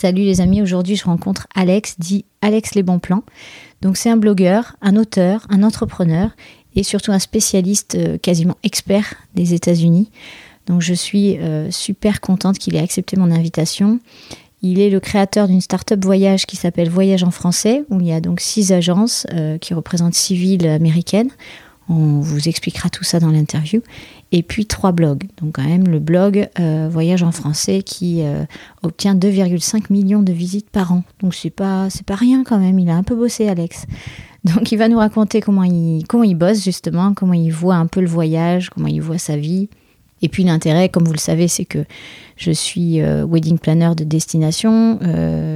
Salut les amis, aujourd'hui je rencontre Alex, dit Alex Les Bons Plans. C'est un blogueur, un auteur, un entrepreneur et surtout un spécialiste euh, quasiment expert des États-Unis. Je suis euh, super contente qu'il ait accepté mon invitation. Il est le créateur d'une start-up voyage qui s'appelle Voyage en français, où il y a donc six agences euh, qui représentent six villes américaines. On vous expliquera tout ça dans l'interview et puis trois blogs. Donc quand même le blog euh, Voyage en français qui euh, obtient 2,5 millions de visites par an. Donc c'est pas c'est pas rien quand même. Il a un peu bossé Alex. Donc il va nous raconter comment il comment il bosse justement, comment il voit un peu le voyage, comment il voit sa vie. Et puis l'intérêt, comme vous le savez, c'est que je suis euh, wedding planner de destination.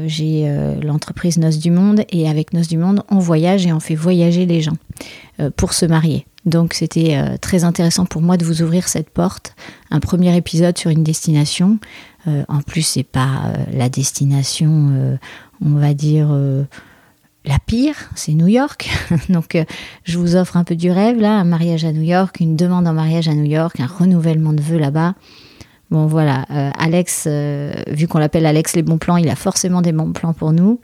J'ai l'entreprise Noces du Monde et avec Noces du Monde, on voyage et on fait voyager les gens pour se marier. Donc c'était euh, très intéressant pour moi de vous ouvrir cette porte, un premier épisode sur une destination. Euh, en plus, c'est pas euh, la destination, on va dire la pire, c'est New York. Donc je vous offre un peu du rêve là, un mariage à New York, une demande en mariage à New York, un renouvellement de vœux là-bas. Bon voilà, Alex, vu qu'on l'appelle Alex les bons plans, il a forcément des bons plans pour nous.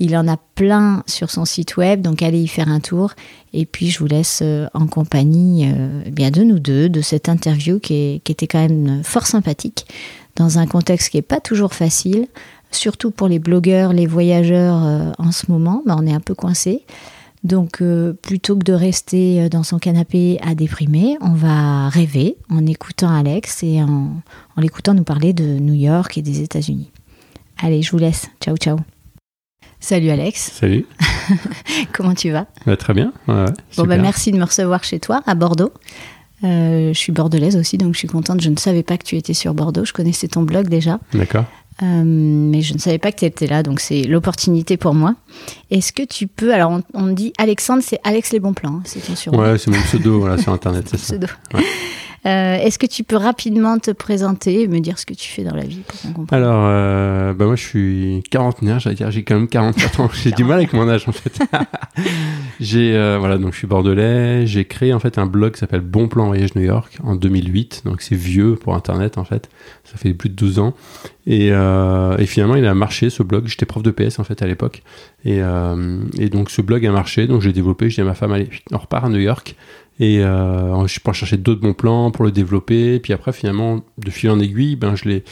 Il en a plein sur son site web, donc allez y faire un tour. Et puis je vous laisse euh, en compagnie euh, bien de nous deux, de cette interview qui, était quand même fort sympathique, dans un contexte qui n'est pas toujours facile, surtout pour les blogueurs, les voyageurs euh, en ce moment, ben, on est un peu coincé. Donc plutôt que de rester dans son canapé à déprimer, on va rêver en écoutant Alex et en, en l'écoutant nous parler de New York et des États-Unis. Allez, je vous laisse. Ciao, ciao. Salut Alex. Salut. Comment tu vas? Bah, Très bien. bon, bah, merci de me recevoir chez toi, à Bordeaux. Euh, je suis bordelaise aussi, donc je suis contente. Je ne savais pas que tu étais sur Bordeaux. Je connaissais ton blog déjà. D'accord. Euh, mais je ne savais pas que tu étais là, donc c'est l'opportunité pour moi. Est-ce que tu peux. Alors, on, dit Alexandre, c'est Alex Les Bons Plans, c'est ton surnom. Ouais, c'est mon pseudo voilà, sur Internet, c'est ça. Euh, est-ce que tu peux rapidement te présenter et me dire ce que tu fais dans la vie Alors, euh, bah moi je suis quarantenaire, j'allais dire, j'ai quand même 44 ans. J'ai du mal avec mon âge en fait. j'ai euh, voilà, donc je suis bordelais. J'ai créé en fait un blog qui s'appelle Bon Plan Voyage New York en 2008. Donc c'est vieux pour Internet en fait. Ça fait plus de 12 ans. Et, et finalement, il a marché ce blog. J'étais prof de PS en fait à l'époque. Et, et, donc ce blog a marché. Donc j'ai développé. J'ai dit à ma femme, allez, on repart à New York. Et euh, je peux chercher d'autres bons plans pour le développer. Et puis après, finalement, de fil en aiguille, ben, je l'ai,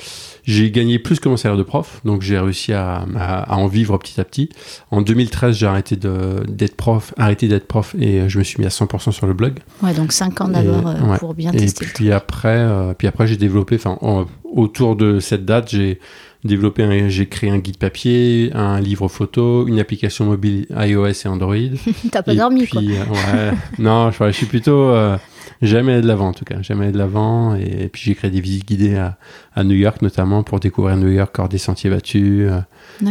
j'ai gagné plus que mon salaire de prof. Donc j'ai réussi à, à, en vivre petit à petit. En 2013, j'ai arrêté de, d'être prof, arrêté d'être prof et je me suis mis à 100% sur le blog. Ouais, donc 5 ans d'abord euh, pour bien tester. Et puis après, euh, puis après, j'ai développé, enfin, autour de cette date, j'ai développé, j'ai créé un guide papier, un livre photo, une application mobile iOS et Android. T'as pas dormi quoi euh, ouais, Non, je, je, suis plutôt euh, jamais de l'avant en tout cas, jamais de l'avant. Et, puis j'ai créé des visites guidées à, à, New York notamment pour découvrir New York hors des sentiers battus, euh,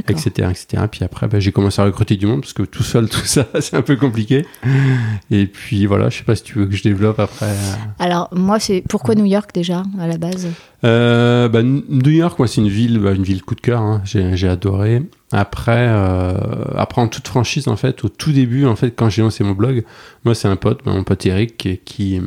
etc., etc. Puis après, bah, j'ai commencé à recruter du monde parce que tout seul, tout ça, c'est un peu compliqué. Et puis voilà, je sais pas si tu veux que je développe après. Euh. Alors moi, c'est pourquoi New York déjà à la base? Euh, bah, New York, moi, c'est une ville, bah, une ville coup de cœur. Hein. J'ai adoré. Après, euh, après en toute franchise, en fait, au tout début, en fait, quand j'ai lancé mon blog, moi, c'est un pote, mon pote Eric, qui, qui,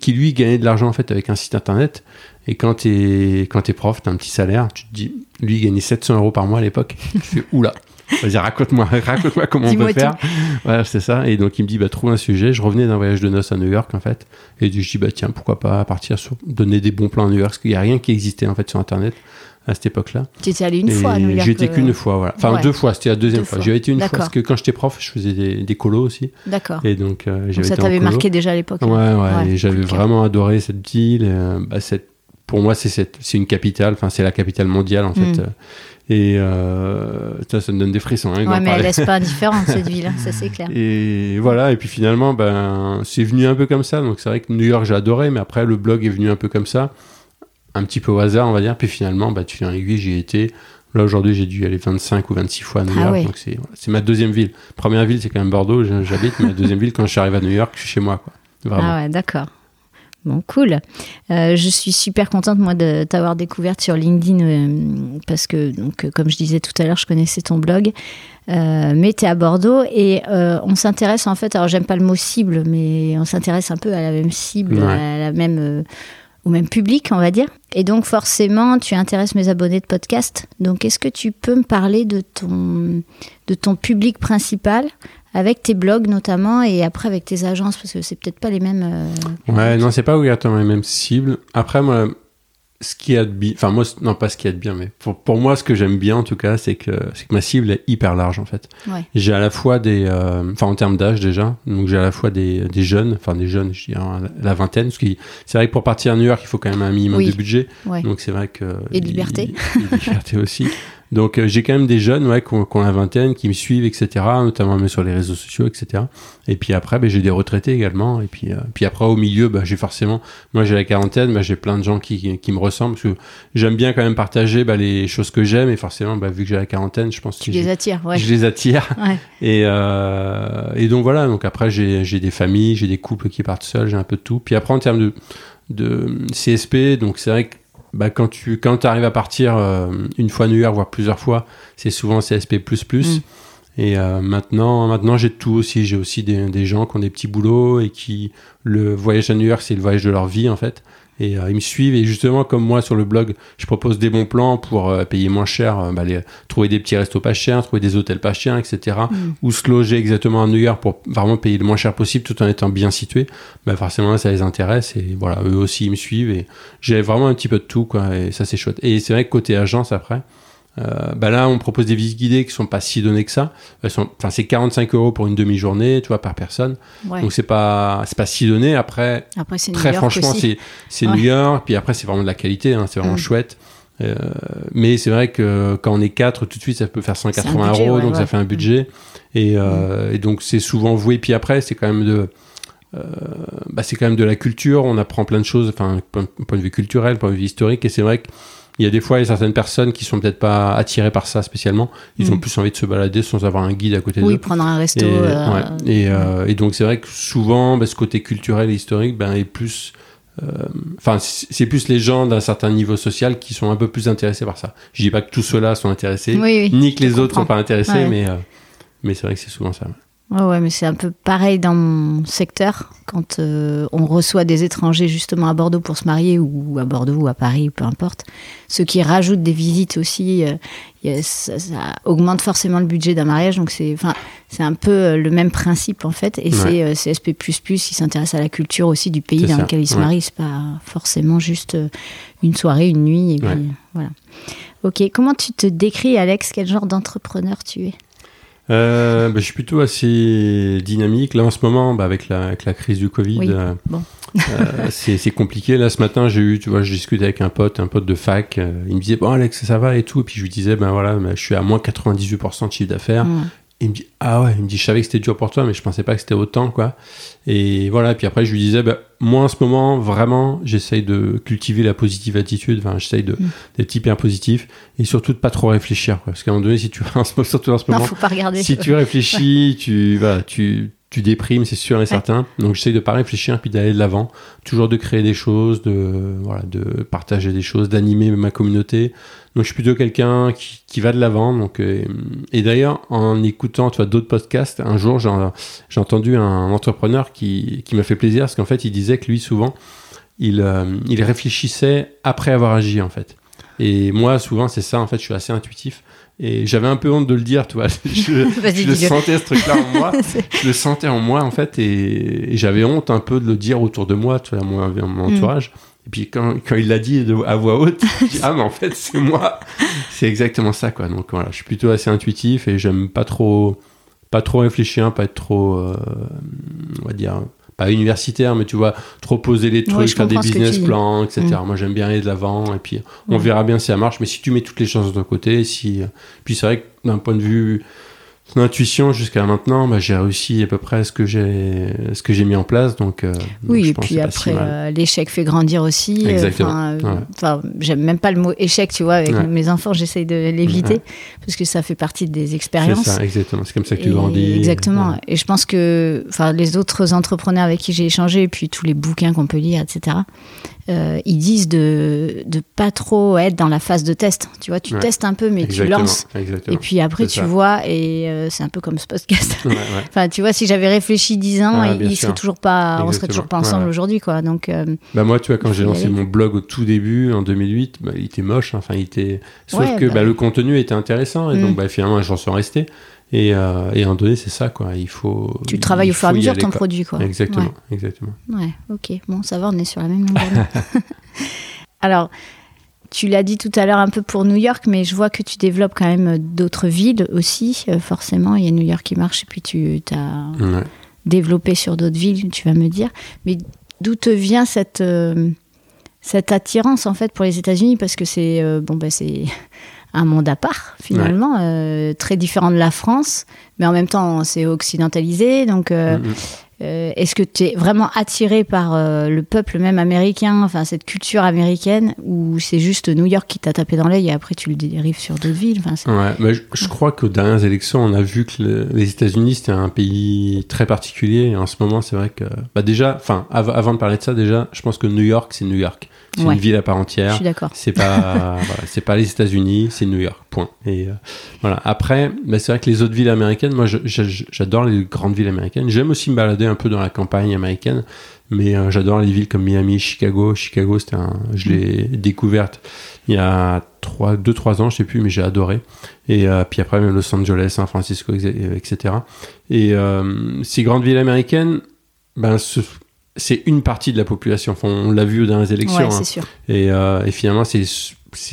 qui lui gagnait de l'argent en fait avec un site internet. Et quand tu es, quand es prof, tu as un petit salaire, tu te dis, Lui, il gagnait 700 euros par mois à l'époque. Je fais oula. Vas-y, raconte-moi, raconte-moi comment on peut faire. Ouais, c'est ça. Et donc, il me dit, bah, trouve un sujet. Je revenais d'un voyage de noces à New York, en fait. Et je dis, bah, tiens, pourquoi pas partir sur, donner des bons plans à New York, parce qu'il n'y a rien qui existait, en fait, sur Internet à cette époque-là. Tu étais allé une Et fois à New York J'y étais euh, qu'une fois, voilà. Enfin, ouais. deux fois, c'était la deuxième Deux fois. fois. J'y avais été une fois, parce que quand j'étais prof, je faisais des, des colos aussi. D'accord. Et donc, euh, j'avais ça t'avait marqué déjà à l'époque. Ouais, hein. ouais, Ouais, et j'avais vraiment adoré cette ville. euh, bah, cette, pour moi, c'est une capitale. Enfin, c'est la capitale mondiale en fait. Mm. euh, Et euh, ça, ça me donne des frissons. Hein, Ouais, mais elle laisse pas indifférent cette ville, hein, ça c'est clair. Et voilà. Et puis finalement, ben, c'est venu un peu comme ça. Donc c'est vrai que New York, j'ai adoré, mais après le blog est venu un peu comme ça, un petit peu au hasard, on va dire. Puis finalement, bah, tu fais un aiguille, j'y ai été. Là aujourd'hui, j'ai dû aller 25 ou 26 fois à New Ah York. ouais. Donc c'est, voilà, ma deuxième ville. Première ville, c'est quand même Bordeaux, j'habite. mais la deuxième ville, quand je suis arrivé à New York, je suis chez moi, quoi. Vraiment. Ah ouais, d'accord. Bon, cool. Euh, je suis super contente, moi, de t'avoir découverte sur LinkedIn euh, parce que, donc, euh, comme je disais tout à l'heure, je connaissais ton blog. Euh, mais tu es à Bordeaux et on s'intéresse en fait, alors j'aime pas le mot cible, mais on s'intéresse un peu à la même cible, Ouais. à la même, au même public, on va dire. Et donc forcément, tu intéresses mes abonnés de podcast. Donc est-ce que tu peux me parler de ton, de ton public principal avec tes blogs notamment et après avec tes agences? Parce que c'est peut-être pas les mêmes. euh, Ouais, non, c'est pas obligatoirement les mêmes cibles. Après, moi, ce qui y a de bien, enfin, moi, non, pas ce qui y a de bien, mais pour, pour moi, ce que j'aime bien, en tout cas, c'est que, c'est que ma cible est hyper large, en fait. Ouais. J'ai à la fois des, euh, enfin, en termes d'âge déjà, donc j'ai à la fois des, des jeunes, enfin, des jeunes, je dirais, la, la vingtaine, parce que c'est vrai que pour partir à New York, il faut quand même un minimum Oui. de budget. Ouais. Donc c'est vrai que. Et de liberté. Et de liberté aussi. Donc euh, j'ai quand même des jeunes ouais, qui, ont, qui ont la vingtaine, qui me suivent, etc. Notamment même sur les réseaux sociaux, etc. Et puis après, ben, j'ai des retraités également. Et puis, euh, puis après, au milieu, ben, j'ai forcément. Moi, j'ai la quarantaine, ben, j'ai plein de gens qui, qui, qui me ressemblent. Parce que j'aime bien quand même partager ben, les choses que j'aime. Et forcément, ben, vu que j'ai la quarantaine, je pense Tu que les je, attires, ouais. je les attire. Ouais. Et, euh, et donc voilà, donc après j'ai j'ai des familles, j'ai des couples qui partent seuls, j'ai un peu de tout. Puis après en termes de, de CSP, donc c'est vrai que bah, quand tu quand arrives à partir euh, une fois à New York, voire plusieurs fois, c'est souvent CSP++. Mm. Et euh, maintenant, maintenant j'ai tout aussi. J'ai aussi des, des gens qui ont des petits boulots et qui le voyage à New York, c'est le voyage de leur vie en fait. Et euh, ils me suivent et justement comme moi sur le blog, je propose des bons plans pour euh, payer moins cher, euh, bah, les- trouver des petits restos pas chers, trouver des hôtels pas chers, etc. Mm. Ou se loger exactement à New York pour vraiment payer le moins cher possible tout en étant bien situé. Bah forcément ça les intéresse et voilà eux aussi ils me suivent et j'ai vraiment un petit peu de tout quoi et ça c'est chouette. Et c'est vrai que côté agence après. Euh, bah là, on propose des visites guidées qui sont pas si données que ça. Enfin, c'est 45 euros pour une demi-journée, tu vois, par personne. Ouais. Donc c'est pas, c'est pas si donné. Après, Après, New très York franchement, c'est, c'est Ouais. New York. Puis après, c'est vraiment de la qualité. Hein, c'est vraiment Mm. chouette. Euh, mais c'est vrai que quand on est quatre, tout de suite, ça peut faire 180 budget, euros, ouais, donc ça fait un budget. Et, euh, et donc c'est souvent voué. Puis après, c'est quand même de, euh, bah, c'est quand même de la culture. On apprend plein de choses, enfin, point, point de vue culturel, point de vue historique. Et c'est vrai que il y a des fois, il y a certaines personnes qui sont peut-être pas attirées par ça spécialement. Ils Mm. ont plus envie de se balader sans avoir un guide à côté d'eux. Oui, prendre un resto. Et, euh, ouais. et, euh, et donc c'est vrai que souvent, bah, ce côté culturel et historique ben, est plus... euh, Enfin, c'est c'est plus les gens d'un certain niveau social qui sont un peu plus intéressés par ça. Je dis pas que tous ceux-là sont intéressés, Oui, oui. ni que les je autres sont comprends. pas intéressés, Ouais. mais, euh, mais c'est vrai que c'est souvent ça. Ouais. Ouais, ouais, mais c'est un peu pareil dans mon secteur. Quand euh, on reçoit des étrangers justement à Bordeaux pour se marier, ou à Bordeaux, ou à Paris, peu importe, ceux qui rajoutent des visites aussi, euh, a- ça, ça augmente forcément le budget d'un mariage. Donc c'est enfin, c'est un peu euh, le même principe en fait. Et c'est euh, CSP, qui s'intéresse à la culture aussi du pays dans ça, lequel ils se ouais. marient. C'est pas forcément juste euh, une soirée, une nuit. Et puis, Ouais. voilà. Ok, comment tu te décris, Alex? Quel genre d'entrepreneur tu es? Euh, bah, je suis plutôt assez dynamique. Là, en ce moment, bah, avec, la, avec la crise du Covid, Oui, euh, bon. euh, c'est compliqué. Là, ce matin, j'ai eu, tu vois, je discutais avec un pote, un pote de fac. euh, il me disait, bon, Alex, ça va et tout. Et puis, je lui disais, ben voilà, bah, je suis à moins 98% de chiffre d'affaires. Ouais. Il me dit ah ouais, il me dit je savais que c'était dur pour toi, mais je pensais pas que c'était autant quoi. Et voilà. Puis après je lui disais bah, moi en ce moment vraiment j'essaye de cultiver la positive attitude. Enfin j'essaye de Mm. d'être hyper positif et surtout de pas trop réfléchir quoi. Parce qu'à un moment donné si tu surtout en ce Non, moment faut pas regarder. si tu réfléchis tu voilà tu tu déprimes, c'est sûr et certain. Donc j'essaye de pas réfléchir puis d'aller de l'avant, toujours de créer des choses, de voilà, de partager des choses, d'animer ma communauté. Donc je suis plutôt quelqu'un qui, qui va de l'avant. Donc euh, et d'ailleurs en écoutant tu vois d'autres podcasts, un jour j'ai j'ai entendu un entrepreneur qui qui m'a fait plaisir parce qu'en fait il disait que lui souvent il euh, il réfléchissait après avoir agi en fait. Et moi, souvent, c'est ça. En fait, je suis assez intuitif. Et j'avais un peu honte de le dire, tu vois. Je, je le sentais ce truc-là en moi. je le sentais en moi, en fait, et, j'avais honte un peu de le dire autour de moi, tu vois, mon, mon mm. entourage. Et puis quand, quand il l'a dit à voix haute, je dis, ah mais en fait c'est moi. c'est exactement ça, quoi. Donc voilà, je suis plutôt assez intuitif et j'aime pas trop, pas trop réfléchir, pas être trop, euh, on va dire, pas universitaire, mais tu vois, trop poser les trucs, faire des business plans, etc. Mm. Moi, j'aime bien aller de l'avant, et puis on verra bien si ça marche. Mais si tu mets toutes les choses de ton côté, si, puis c'est vrai que d'un point de vue son intuition jusqu'à maintenant, bah, j'ai réussi à peu près ce que j'ai ce que j'ai mis en place. Donc euh, oui, et puis après euh, l'échec fait grandir aussi. Euh, Exactement. Enfin, j'aime même pas le mot échec, tu vois. Avec mes enfants, j'essaye de l'éviter parce que ça fait partie des expériences. C'est ça, exactement. C'est comme ça que tu grandis. Exactement. Et je pense que, enfin, les autres entrepreneurs avec qui j'ai échangé, et puis tous les bouquins qu'on peut lire, etc. Euh, ils disent de ne pas trop être dans la phase de test. Tu vois, tu testes un peu, mais tu lances. Et puis après, tu vois, et euh, c'est un peu comme ce podcast. enfin, tu vois, si j'avais réfléchi dix ans, il, serait toujours pas, on serait toujours pas ensemble aujourd'hui, quoi. Donc, euh, bah moi, tu vois, quand j'ai lancé mon blog au tout début, en 2008, bah, il était moche. Enfin, il était. Sauf que bah, le contenu était intéressant, et donc mm. finalement, j'en suis resté. Et, euh, et en donné, c'est ça, quoi. Il faut. Tu travailles au fur et à mesure ton produit, quoi. Exactement, exactement. Ouais, ok. Bon, ça va, on est sur la même longueur. Alors, tu l'as dit tout à l'heure un peu pour New York, mais je vois que tu développes quand même d'autres villes aussi. Euh, forcément, il y a New York qui marche, et puis tu as développé sur d'autres villes, tu vas me dire. Mais d'où te vient cette, euh, cette attirance, en fait, pour les États-Unis? Parce que c'est. bon, ben, c'est un monde à part finalement, euh, très différent de la France, mais en même temps c'est occidentalisé. Donc, euh. Euh, est-ce que tu es vraiment attiré par le peuple même américain, enfin cette culture américaine, ou c'est juste New York qui t'a tapé dans l'œil et après tu le dérives sur d'autres villes ouais, mais je, crois qu'aux dernières élections, on a vu que les États-Unis c'était un pays très particulier. Et en ce moment, c'est vrai que bah déjà, enfin avant de parler de ça, déjà, je pense que New York c'est New York. C'est une ville à part entière. Je suis d'accord. C'est pas, c'est pas les États-Unis, c'est New York. Point. Et euh, voilà. Après, bah, c'est vrai que les autres villes américaines, moi, j'adore les grandes villes américaines. J'aime aussi me balader un peu dans la campagne américaine, mais euh, j'adore les villes comme Miami, Chicago. Chicago, c'était un, je l'ai découverte il y a 3, 2-3 ans, je sais plus, mais j'ai adoré. Et euh, puis après, Los Angeles, San Francisco, etc. Et ces grandes villes américaines, ben, ce, c'est une partie de la population. Enfin, on l'a vu dans les élections. Ouais, hein. sûr. Et, euh, et, finalement, c'est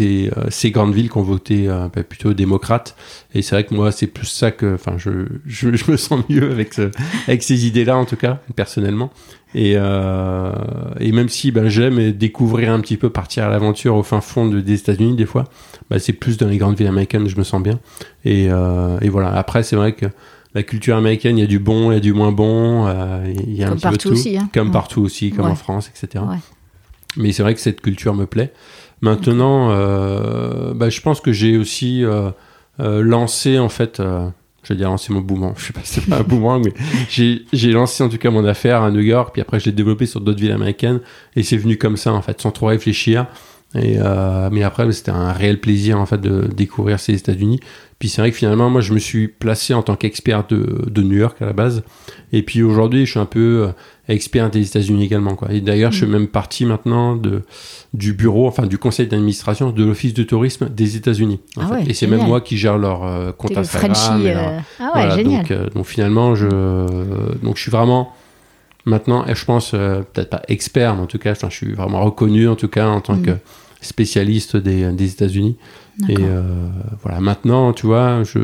euh, ces grandes villes qui ont voté euh, bah, plutôt démocrate. Et c'est vrai que moi, c'est plus ça que, enfin, je, je, je, me sens mieux avec ce, avec ces idées-là, en tout cas, personnellement. Et, euh, et même si ben, j'aime découvrir un petit peu, partir à l'aventure au fin fond de, des États-Unis, des fois, bah, c'est plus dans les grandes villes américaines, je me sens bien. Et, et voilà. Après, c'est vrai que la culture américaine, il y a du bon, il y a du moins bon, euh, il y a comme un petit peu tout. Aussi, hein. Comme partout aussi, comme en France, etc. Mais c'est vrai que cette culture me plaît. Maintenant, euh, bah, je pense que j'ai aussi euh, lancé, en fait, je vais dire lancé mon boomerang, je sais pas, c'est pas un boomerang, mais j'ai lancé en tout cas mon affaire à New York, puis après je l'ai développé sur d'autres villes américaines, et c'est venu comme ça, en fait, sans trop réfléchir. Et mais après, c'était un réel plaisir en fait de découvrir ces États-Unis. Puis c'est vrai que finalement, moi, je me suis placé en tant qu'expert de, de, New York à la base. Et puis aujourd'hui, je suis un peu euh, expert des États-Unis également. Quoi. Et d'ailleurs, je suis mm. même partie maintenant de, du bureau, enfin du conseil d'administration de l'Office de tourisme des États-Unis. Ah et c'est même moi qui gère leur euh, compte Instagram. Euh, ah ouais, génial. Donc, donc, finalement, je, donc je suis vraiment maintenant, je pense peut-être pas expert, mais en tout cas, je suis vraiment reconnu en tout cas en tant mm. que spécialiste des, des États-Unis. Et euh, voilà, maintenant, tu vois, je...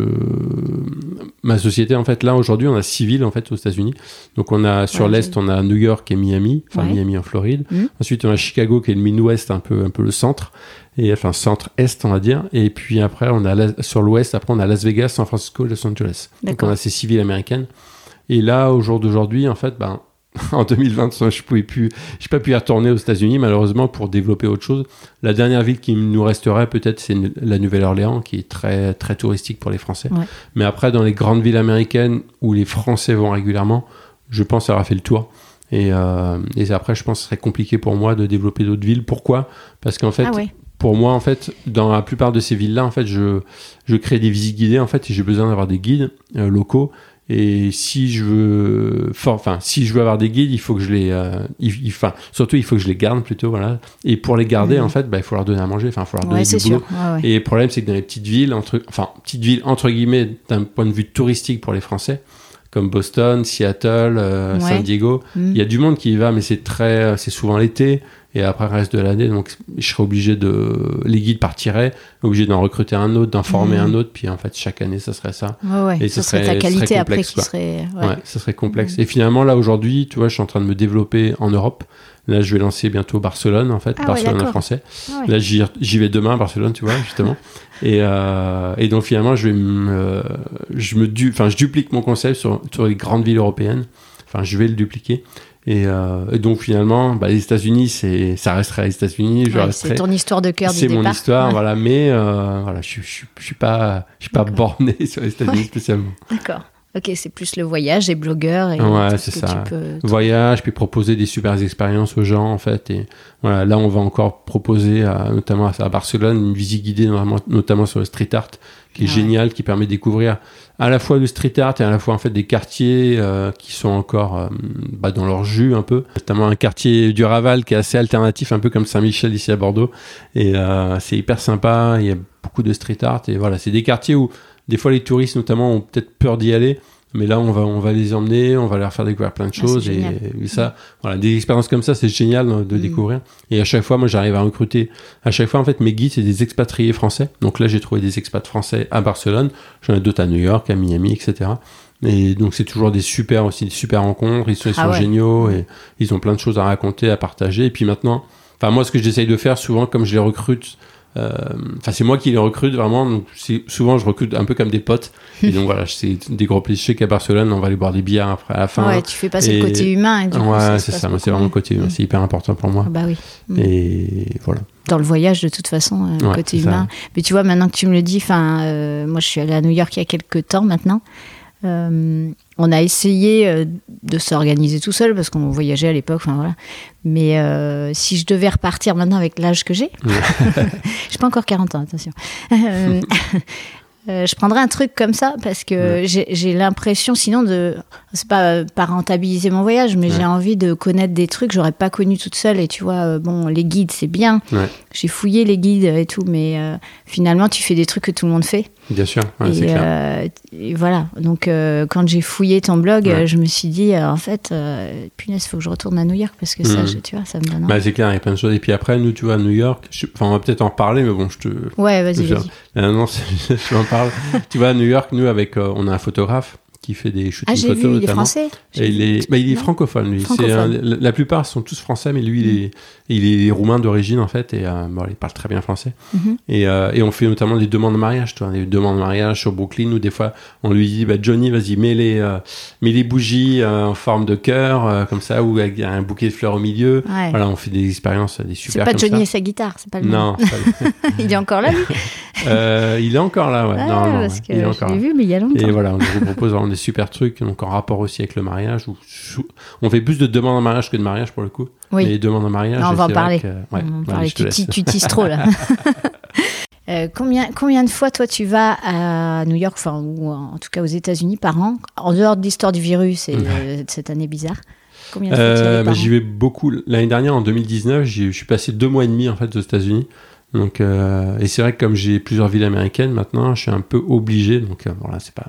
ma société, en fait, là, aujourd'hui, on a six villes, en fait, aux États-Unis. Donc, on a sur l'Est, on a New York et Miami, enfin, Miami en Floride. Mmh. Ensuite, on a Chicago, qui est le Midwest, un peu, un peu le centre. Et, enfin, centre-est, on va dire. Et puis après, on a sur l'Ouest, après, on a Las Vegas, San Francisco Los Angeles. Donc, on a ces six villes américaines. Et là, au jour d'aujourd'hui, en fait, ben, en 2020, je pouvais plus, j'ai pas pu y retourner aux États-Unis malheureusement pour développer autre chose. La dernière ville qui nous resterait peut-être c'est la Nouvelle-Orléans qui est très très touristique pour les Français. Mais après dans les grandes villes américaines où les Français vont régulièrement, je pense avoir fait le tour. Et, euh, et après je pense que ce serait compliqué pour moi de développer d'autres villes. Pourquoi? Parce qu'en fait ah pour moi, en fait, dans la plupart de ces villes-là, en fait, je, je crée des visites guidées, en fait, et j'ai besoin d'avoir des guides euh, locaux Et si je veux, enfin, si je veux avoir des guides, il faut que je les, euh, enfin, surtout il faut que je les garde plutôt, voilà. Et pour les garder, Mhm. en fait, bah, il faut leur donner à manger, enfin, il faut leur donner Ouais, du boulot. sûr. Ouais. Et le problème, c'est que dans les petites villes, entre, enfin, petites villes entre guillemets, d'un point de vue touristique pour les Français, comme Boston, Seattle, euh, Ouais. San Diego, Mm. il y a du monde qui y va, mais c'est très, c'est souvent l'été et après le reste de l'année, donc je serais obligé de, les guides partiraient, obligé d'en recruter un autre, d'en former Mhm. un autre, puis en fait chaque année ça serait ça. Ouais, ouais. Et ça ce serait serait- ta ce serait qualité après complexe, qui quoi. serait. Ouais, Ouais. ça serait complexe. Mhm. Et finalement là aujourd'hui, tu vois, je suis en train de me développer en Europe. Là, je vais lancer bientôt Barcelone en fait, Ah Barcelone en français. Ah. Là, j'y j'y vais demain à Barcelone, tu vois, justement. et, euh, et donc finalement, je vais me, je me, du, enfin, je duplique mon concept sur, sur les grandes villes européennes. Enfin, je vais le dupliquer. Et, euh, et donc finalement, bah, les États-Unis, c'est, ça resterait les États-Unis. Je Ouais, resterai. c'est ton histoire de cœur du C'est mon histoire, voilà. Mais euh, voilà, je, je, je suis pas, je suis pas borné sur les États-Unis Ouais. spécialement. D'accord. Ok, c'est plus le voyage et blogueur. Et Ouais, c'est ça. peux- voyage, puis proposer des super expériences aux gens en fait. Et voilà, là on va encore proposer, à- notamment à, Barcelone, une visite guidée notamment, sur le street art, qui est ouais. génial, qui permet de découvrir à la fois le street art et à la fois en fait des quartiers euh, qui sont encore euh, bah, dans leur jus un peu. Notamment un quartier du Raval qui est assez alternatif, un peu comme Saint-Michel ici à Bordeaux. Et euh, c'est hyper sympa. Il y a beaucoup de street art et voilà, c'est des quartiers où des fois les touristes notamment ont peut-être peur d'y aller. Mais là, on va, on va les emmener, on va leur faire découvrir plein de Ah, choses. et, ça, voilà, des expériences comme ça, c'est génial de Mm. découvrir. Et à chaque fois, moi, j'arrive à recruter. À chaque fois, en fait, mes guides, c'est des expatriés français. Donc là, j'ai trouvé des expats français à Barcelone. J'en ai d'autres à New York, à Miami, etc. Et donc, c'est toujours des super, aussi des super rencontres. Ils sont, ils Ah ouais. géniaux et ils ont plein de choses à raconter, à partager. Et puis maintenant, enfin, moi, ce que j'essaye de faire souvent, comme je les recrute, enfin, c'est moi qui les recrute vraiment. Donc, souvent, je recrute un peu comme des potes. Et donc, voilà, c'est des gros plaisirs. Je sais qu'à Barcelone, on va aller boire des bières après, à la fin. ouais, tu fais passer et- le côté humain. Et du coup, ouais, se c'est ça. C'est vraiment le côté, Mm. c'est hyper important pour moi. Ah Bah oui. Mm. Et voilà. Dans le voyage, de toute façon, euh, le Ouais, côté ça. humain. Mais tu vois, maintenant que tu me le dis, enfin, euh, moi, je suis allée à New York il y a quelques temps maintenant. Euh, on a essayé euh, de s'organiser tout seul parce qu'on voyageait à l'époque, enfin voilà. Mais euh, si je devais repartir maintenant avec l'âge que j'ai, j'ai pas encore 40 ans, attention. Euh, je prendrais un truc comme ça parce que j'ai j'ai l'impression, sinon de, c'est pas pas rentabiliser mon voyage, mais Ouais. j'ai envie de connaître des trucs que j'aurais pas connus toute seule. Et tu vois, bon, les guides c'est bien. Ouais. J'ai fouillé les guides et tout, mais finalement tu fais des trucs que tout le monde fait. Bien sûr, ouais, c'est et, clair. euh, et voilà. Donc euh, quand j'ai fouillé ton blog, Ouais. je me suis dit, euh, en fait, punaise, faut que je retourne à New York parce que ça, Mhm. je- tu vois, ça me donne. Bah, c'est clair, il y a plein de choses. Et puis après, nous, tu vois, à New York, je- enfin, on va peut-être en reparler, mais bon, je te. ouais, vas-y, vas-y. Non, c'est- je m'en parle. tu vois, à New York, nous, avec, on a un photographe qui fait des shootings Ah, j'ai photos vu, il est français. Et il est, bah, il est francophone, lui. C'est Francophone. un- la, plupart sont tous français, mais lui, il est, il est roumain d'origine, en fait, et euh, bon, il parle très bien français. Mhm. Et, euh, et on fait notamment des demandes de mariage, tu vois, des demandes de mariage sur Brooklyn, où des fois, on lui dit, bah, Johnny, vas-y, mets les, euh, mets les bougies euh, en forme de cœur, euh, comme ça, ou avec un bouquet de fleurs au milieu. Ouais. Voilà, on fait des expériences, des C'est super pas comme Johnny et sa guitare, c'est pas le. Non, c'est pas- il est encore là, lui. euh, il est encore là, ouais. Ah, non, parce que il est je encore vu, mais il y a longtemps. Et voilà, on vous propose vraiment des super trucs, donc en rapport aussi avec le mariage. Sous- On fait plus de demandes en mariage que de mariage pour le coup. Oui. Les demandes en mariage. Non, on va en parler. que- ouais, On va ouais, parler, je te tu, tu, teases trop là. Euh, combien, combien de fois toi tu vas à New York, enfin ou en tout cas aux États-Unis par an, en dehors de l'histoire du virus et euh, de cette année bizarre? Combien de fois tu y Euh, j'y vais beaucoup. L'année dernière, en 2019, j'y- je suis passé deux mois et demi en fait aux États-Unis. Donc, euh, et c'est vrai que comme j'ai plusieurs villes américaines maintenant, je suis un peu obligé. Donc euh, voilà, c'est pas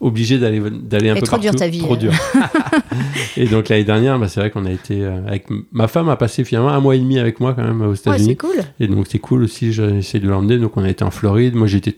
obligé d'aller d'aller un peu trop partout. dure, ta vie, Trop euh. dur. et donc l'année dernière, bah, c'est vrai qu'on a été euh, avec ma femme a passé finalement un mois et demi avec moi quand même aux Ouais, États-Unis. c'est cool. Et donc c'est cool aussi, j'ai essayé de l'emmener. Donc on a été en Floride, moi trop,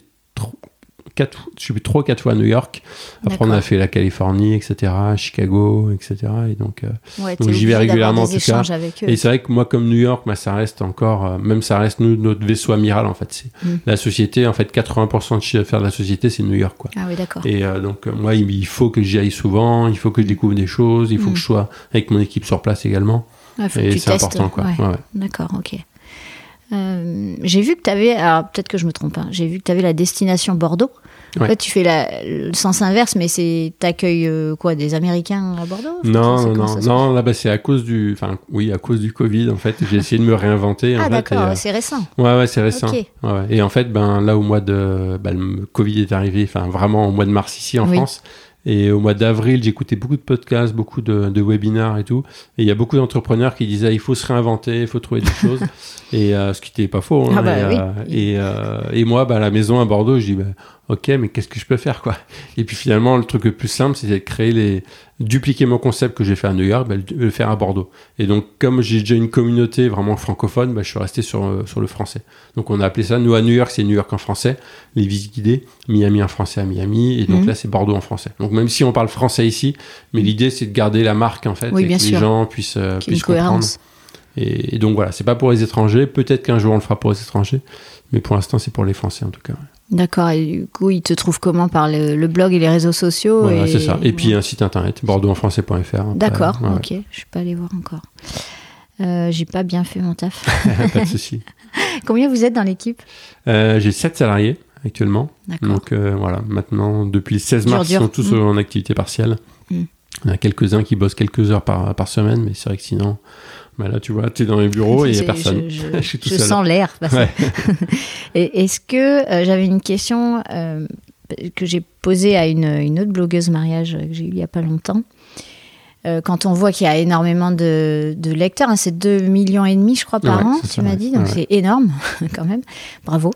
quatre, je suis trois quatre fois à New York. Après on a fait la Californie, etc., Chicago, etc. Et donc, euh, Ouais, donc j'y vais régulièrement, des en tout cas. échanges avec eux. et c'est vrai que moi comme New York, bah, ça reste encore, euh, même ça reste nous notre vaisseau amiral en fait. Mm. la société, en fait 80% de chiffre d'affaires de la société c'est New York quoi. Ah oui, d'accord. Et euh, donc moi il faut que j'y aille souvent, il faut que je découvre des choses, il faut Mm. que je sois avec mon équipe sur place également. Ouais, faut et c'est important quoi. ouais. Ouais, ouais. D'accord, ok. Euh, j'ai vu que tu avais, alors peut-être que je me trompe, hein, j'ai vu que tu avais la destination Bordeaux. En Ouais. fait, tu fais la, le sens inverse, mais c'est t'accueilles euh, quoi des Américains à Bordeaux? Non, non, non, non, là, bah, c'est à cause du, enfin, oui, à cause du Covid, en fait. J'ai essayé de me réinventer, en Ah d'accord, euh, c'est récent. Ouais, ouais, c'est récent. Ok. Ouais, ouais. Et en fait, ben, là, au mois de, bah, le Covid est arrivé, enfin, vraiment au mois de mars ici, en Oui. France. Et au mois d'avril, j'écoutais beaucoup de podcasts, beaucoup de, de webinars et tout. Et il y a beaucoup d'entrepreneurs qui disaient il faut se réinventer, il faut trouver des choses. Et euh, ce qui n'était pas faux. hein. Ah bah et, oui. euh, et, euh, et moi, bah, à la maison à Bordeaux, je dis bah, ok, mais qu'est-ce que je peux faire quoi? Et puis finalement, le truc le plus simple, c'était de créer les dupliquer mon concept que j'ai fait à New York, bah, le, faire à Bordeaux. Et donc, comme j'ai déjà une communauté vraiment francophone, bah, je suis resté sur, euh, sur le français. Donc, on a appelé ça, nous à New York, c'est New York en français, les visites guidées, Miami en français à Miami, et donc Mhm. là, c'est Bordeaux en français. Donc, même si on parle français ici, mais l'idée, c'est de garder la marque en fait, Oui, et bien que sûr. les gens puissent, euh, puissent comprendre. et donc voilà, c'est pas pour les étrangers. Peut-être qu'un jour on le fera pour les étrangers, mais pour l'instant c'est pour les Français en tout cas. D'accord. Et du coup, ils te trouvent comment Par le, le blog et les réseaux sociaux Voilà, et... c'est ça. Et puis un site internet, bordeauxenfrancais.fr. Après, D'accord, ouais, ok. Je suis pas allée voir encore. Euh, J'ai pas bien fait mon taf. pas de souci. Combien vous êtes dans l'équipe? Euh, J'ai 7 salariés actuellement. D'accord. Donc euh, voilà, maintenant depuis le 16 Dur, mars, ils sont tous Mm. en activité partielle. Mm. Il y en a quelques-uns qui bossent quelques heures par, par semaine, mais c'est vrai que sinon, bah là tu vois, tu es dans les bureaux et il n'y a personne. Je, Je je- suis tout je seul. sens l'air. Ouais. Est-ce que euh, j'avais une question euh, que j'ai posée à une, une autre blogueuse mariage que j'ai eue il y a pas longtemps Euh, quand on voit qu'il y a énormément de, de lecteurs, hein, c'est 2 millions et demi, je crois, par Ouais, an, tu m'as dit, donc Ouais. c'est énorme quand même. Bravo.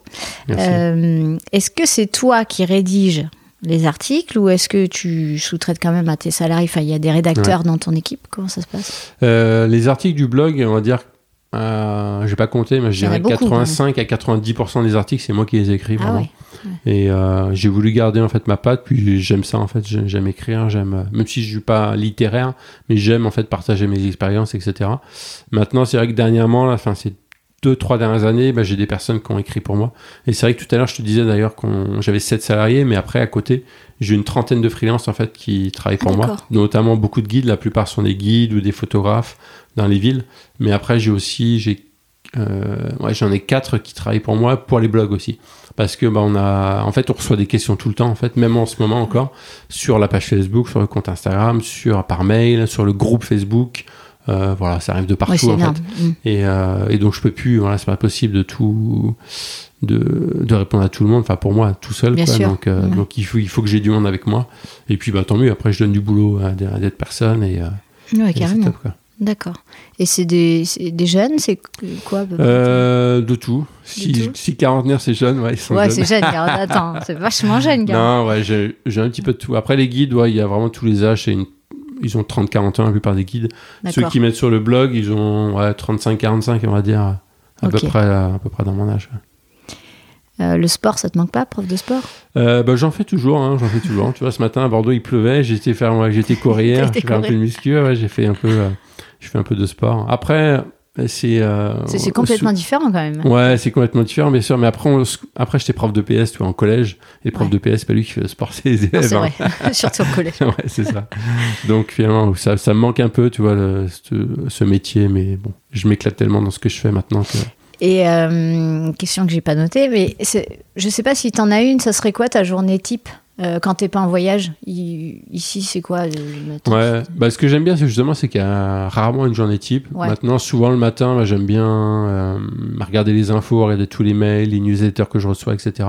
Est-ce que c'est toi qui rédiges les articles ou est-ce que tu sous-traites quand même à tes salariés? Enfin, il y a des rédacteurs dans ton équipe? Comment ça se passe? Euh, les articles du blog, on va dire, euh, j'ai pas compté, mais je dirais beaucoup, 85 à 90% des articles, c'est moi qui les écris. Ah vraiment. ouais. Et euh, j'ai voulu garder en fait ma patte, puis j'aime ça en fait, j'aime écrire, j'aime, euh, même si je suis pas littéraire, mais j'aime en fait partager mes expériences, etc. Maintenant, c'est vrai que dernièrement, là, enfin ces deux trois dernières années, bah, j'ai des personnes qui ont écrit pour moi. Et c'est vrai que tout à l'heure, je te disais d'ailleurs qu'on j'avais sept salariés, mais après à côté, j'ai une trentaine de freelances en fait qui travaillent Ah, pour moi, d'accord. notamment beaucoup de guides. La plupart sont des guides ou des photographes dans les villes. Mais après, j'ai aussi, j'ai, euh, ouais, j'en ai quatre qui travaillent pour moi pour les blogs aussi parce que bah, on a en fait on reçoit des questions tout le temps en fait même en ce moment encore sur la page Facebook sur le compte Instagram sur par mail sur le groupe Facebook Euh, voilà ça arrive de partout en énorme. fait Mm. et, euh, et donc je peux plus voilà c'est pas possible de tout de, de répondre à tout le monde enfin pour moi tout seul quoi. donc euh, donc il faut il faut que j'ai du monde avec moi et puis bah tant mieux après je donne du boulot à à d'autres personnes et, euh, Ouais, et carrément. top, quoi. D'accord. Et c'est des, des jeunes C'est quoi Euh, de tout si, tout si quarantenaire c'est jeune ouais ils sont Ouais, c'est jeune. Attends, c'est vachement jeune, Garde. Non, ouais, j'ai j'ai un petit peu de tout. Après, les guides, ouais, il y a vraiment tous les âges. c'est Une... Ils ont 30-40 ans, la plupart des guides. Ceux qui mettent sur le blog, ils ont ouais, 35-45, on va dire, à, peu près, à peu près dans mon âge. Euh, le sport, ça te manque pas, prof de sport? Euh, bah, j'en fais toujours, hein, j'en fais toujours. tu vois, ce matin à Bordeaux, il pleuvait. J'étais faire, ouais, j'étais courir, j'ai fait un peu de muscu, ouais, j'ai fait un peu, euh, je fais un peu de sport. Après, c'est, euh, complètement différent quand même. Ouais, c'est complètement différent, bien sûr. Mais après, on- après j'étais prof de PS, tu vois, en collège. Et prof Ouais. de PS, c'est pas lui qui fait le sport, c'est les élèves. c'est hein. vrai, surtout au collège. ouais, c'est ça. Donc finalement, ça, ça me manque un peu, tu vois, le- ce, ce métier, mais bon, je m'éclate tellement dans ce que je fais maintenant que. Et euh, question que j'ai pas notée, mais je sais pas si t'en as une, ça serait quoi ta journée type? Euh, quand t'es pas en voyage Ici, c'est quoi le matin? Ouais, bah, ce que j'aime bien, c'est justement, c'est qu'il y a rarement une journée type. Ouais. Maintenant, souvent le matin, bah, j'aime bien euh, regarder les infos, regarder tous les mails, les newsletters que je reçois, etc.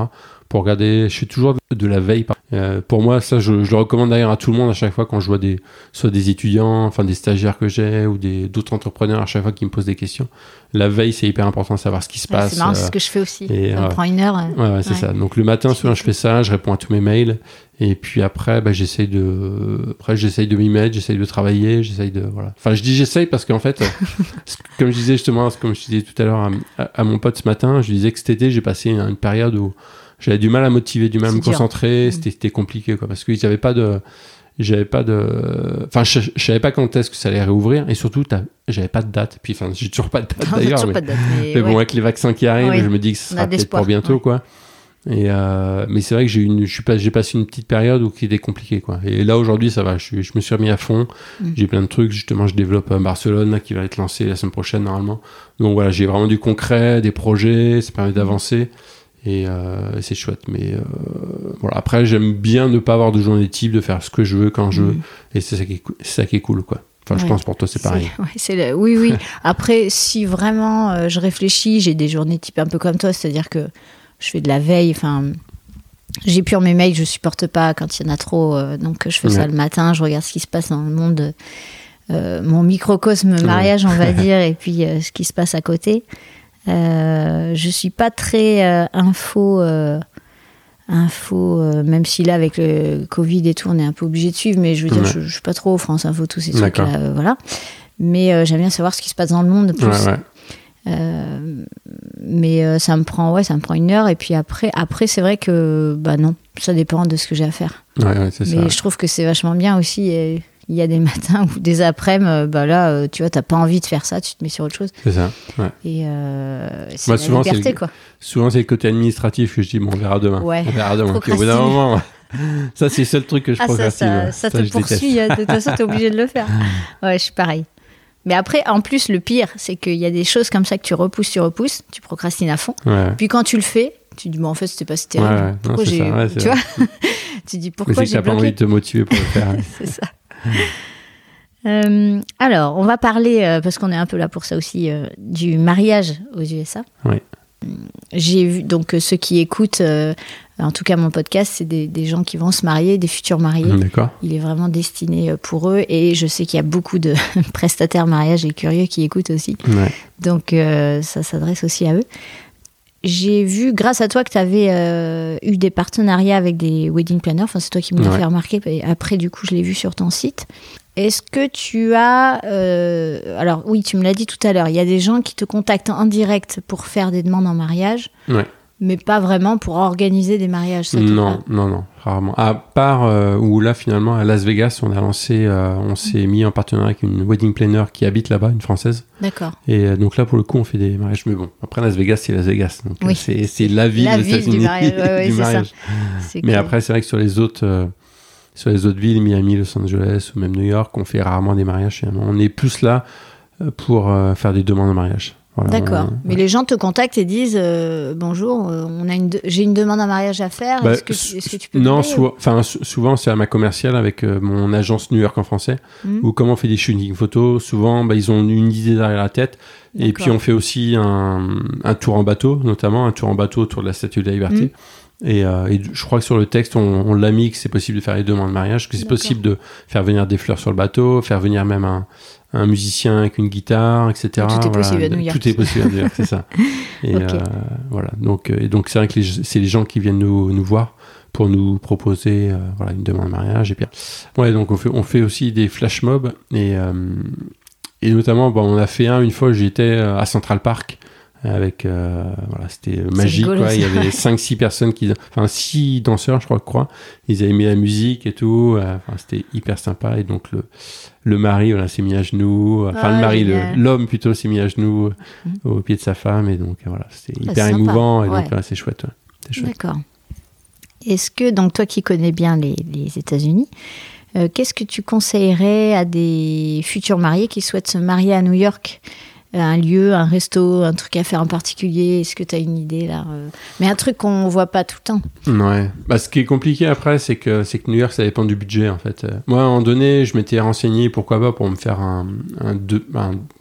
Pour regarder, je suis toujours de la veille. Euh, pour moi, ça, je, je le recommande d'ailleurs à tout le monde à chaque fois quand je vois des, soit des étudiants, enfin des stagiaires que j'ai ou des d'autres entrepreneurs à chaque fois qui me posent des questions. La veille, c'est hyper important de savoir ce qui se Ouais, passe. C'est marrant, c'est euh, ce que je fais aussi. et, ça me ouais. prend une heure. euh. Ouais, ouais, c'est ça. Donc le matin, souvent, je fais ça, je réponds à tous mes mails, et puis après, bah, j'essaye de, après, j'essaye de m'y mettre, j'essaye de travailler, j'essaye de, voilà. Enfin, je dis j'essaye parce qu'en fait, comme je disais justement, comme je disais tout à l'heure à, à- à mon pote ce matin, je disais que cet été, j'ai passé une période où j'avais du mal à motiver, du mal à me concentrer, Mm. c'était compliqué, quoi, parce que j'avais pas de, j'avais pas de, enfin, je, je savais pas quand est-ce que ça allait réouvrir, et surtout, j'avais pas de date, puis enfin, j'ai toujours pas de date d'ailleurs, mais- bon, avec les vaccins qui arrivent, je me dis que ce sera peut-être pour bientôt, ouais. quoi. Et euh, mais c'est vrai que j'ai une, je suis pas, j'ai passé une petite période où qui était compliquée, quoi. Et là aujourd'hui, ça va. Je, je me suis remis à fond. Mm. J'ai plein de trucs. Justement, je développe à Barcelone là, qui va être lancé la semaine prochaine normalement. Donc voilà, j'ai vraiment du concret, des projets. Ça permet d'avancer. Et euh, c'est chouette. Mais euh, voilà. Après, j'aime bien ne pas avoir de journée type, de faire ce que je veux quand je veux. Mm. Et c'est ça qui est, ça qui est cool, quoi. Enfin, je Ouais. pense pour toi, c'est pareil. ouais, c'est le- Oui, oui. Après, si vraiment euh, je réfléchis, j'ai des journées type un peu comme toi, c'est-à-dire que je fais de la veille. Enfin, J'épure mes mails, je supporte pas quand il y en a trop, euh, donc je fais ça le matin, je regarde ce qui se passe dans le monde, euh, mon microcosme mariage, on va dire, et puis ce qui se passe à côté. Euh, je suis pas très euh, info, euh, info euh, même si là avec le Covid et tout, on est un peu obligé de suivre, mais je veux dire, Ouais. je, je suis pas trop France Info, tous ces trucs-là, euh, voilà. Mais euh, j'aime bien savoir ce qui se passe dans le monde plus. Ouais, ouais. Mais ça me prend ouais ça me prend une heure et puis après après c'est vrai que bah non ça dépend de ce que j'ai à faire ça. mais je trouve que c'est vachement bien aussi et il y a des matins ou des après-midi euh, bah là euh, tu vois t'as pas envie de faire ça tu te mets sur autre chose C'est ça. ouais. et euh, c'est Bah, la souvent, c'est liberté le- quoi Souvent, c'est le côté administratif que je dis, bon, on verra demain. Ouais. On verra demain. Au bout d'un moment, ça, c'est le seul truc que je ah procrastine. ça, ouais. ça te poursuit hein. de toute façon t'es obligé de le faire ouais je suis pareil mais après en plus le pire c'est qu'il y a des choses comme ça que tu repousses tu repousses tu procrastines à fond Ouais. Puis quand tu le fais, tu dis, bon, en fait, c'était pas si Ouais, terrible. ouais. Non, Pourquoi j'ai. ouais, tu vrai. vois Tu dis, pourquoi c'est que j'ai t'as pas envie de te motiver pour le faire. C'est ça. Euh, alors, on va parler, euh, parce qu'on est un peu là pour ça aussi, euh, du mariage aux USA. Oui. J'ai vu, donc, ceux qui écoutent, en tout cas mon podcast, c'est des, des gens qui vont se marier, des futurs mariés. D'accord. Il est vraiment destiné pour eux. Et je sais qu'il y a beaucoup de prestataires mariage et curieux qui écoutent aussi. Ouais. Donc ça s'adresse aussi à eux. J'ai vu, grâce à toi, que tu avais eu des partenariats avec des wedding planners. Enfin, c'est toi qui me l'as Ouais. fait remarquer. Et après, du coup, je l'ai vu sur ton site. Est-ce que tu as... euh, alors oui, tu me l'as dit tout à l'heure. Il y a des gens qui te contactent en direct pour faire des demandes en mariage, Ouais. Mais pas vraiment pour organiser des mariages. ça, Non, non, non, rarement. À part euh, où là, finalement, à Las Vegas, on a lancé, euh, on s'est mis en partenariat avec une wedding planner qui habite là-bas, une française. D'accord. Et euh, donc là, pour le coup, on fait des mariages. Mais bon, après, Las Vegas, c'est Las Vegas. Donc Oui. c'est c'est la ville, La ville du mariage, ouais, ouais, du c'est ça. Mais après, c'est vrai que sur les autres, sur les autres villes, Miami, Los Angeles ou même New York, on fait rarement des mariages. Finalement. On est plus là pour faire des demandes de mariage. Voilà, D'accord. Mais les gens te contactent et disent euh, bonjour, euh, on a une de- j'ai une demande en mariage à faire. Bah, est-ce, que, sou- est-ce que tu peux Non, sou- souvent c'est à ma commerciale avec euh, mon agence New York en français, Mhm. ou comme on fait des shooting photos, souvent bah, ils ont une idée derrière la tête. Et puis on fait aussi un, un tour en bateau, notamment un tour en bateau autour de la Statue de la Liberté. Mhm. Et, euh, et je crois que sur le texte, on, on l'a mis que c'est possible de faire les demandes de mariage, que c'est D'accord. possible de faire venir des fleurs sur le bateau, faire venir même un, un musicien avec une guitare, etc. Tout est possible à New York. Tout est possible à New York, c'est ça. Et euh, voilà. Donc, euh, et donc c'est vrai que c'est les gens qui viennent nous, nous voir pour nous proposer euh, voilà, une demande de mariage. Et puis, ouais, donc on fait, on fait aussi des flash mobs et, euh, et notamment, bon, on a fait un une fois, j'étais à Central Park avec, euh, voilà, c'était magique, rigolo, quoi. Il y avait 5-6 personnes qui, enfin 6 danseurs, je crois, crois. Ils avaient mis la musique et tout. euh, Enfin, c'était hyper sympa. Et donc le, le mari, voilà, s'est mis à genoux. Enfin, Ah, le mari, l'homme plutôt s'est mis à genoux Mhm. au pied de sa femme. Et donc voilà, c'était Ah, hyper émouvant. Et Ouais. donc voilà, c'est chouette. ouais. D'accord. Est-ce que, donc toi qui connais bien les, les États-Unis, euh, qu'est-ce que tu conseillerais à des futurs mariés qui souhaitent se marier à New York? Euh, Un lieu, un resto, un truc à faire en particulier Est-ce que tu as une idée là euh Mais un truc qu'on voit pas tout le temps. Ouais. Bah, ce qui est compliqué après, c'est que, c'est que New York, ça dépend du budget, en fait. Euh, Moi, à un moment donné, je m'étais renseigné, pourquoi pas, pour me faire un, un, deux-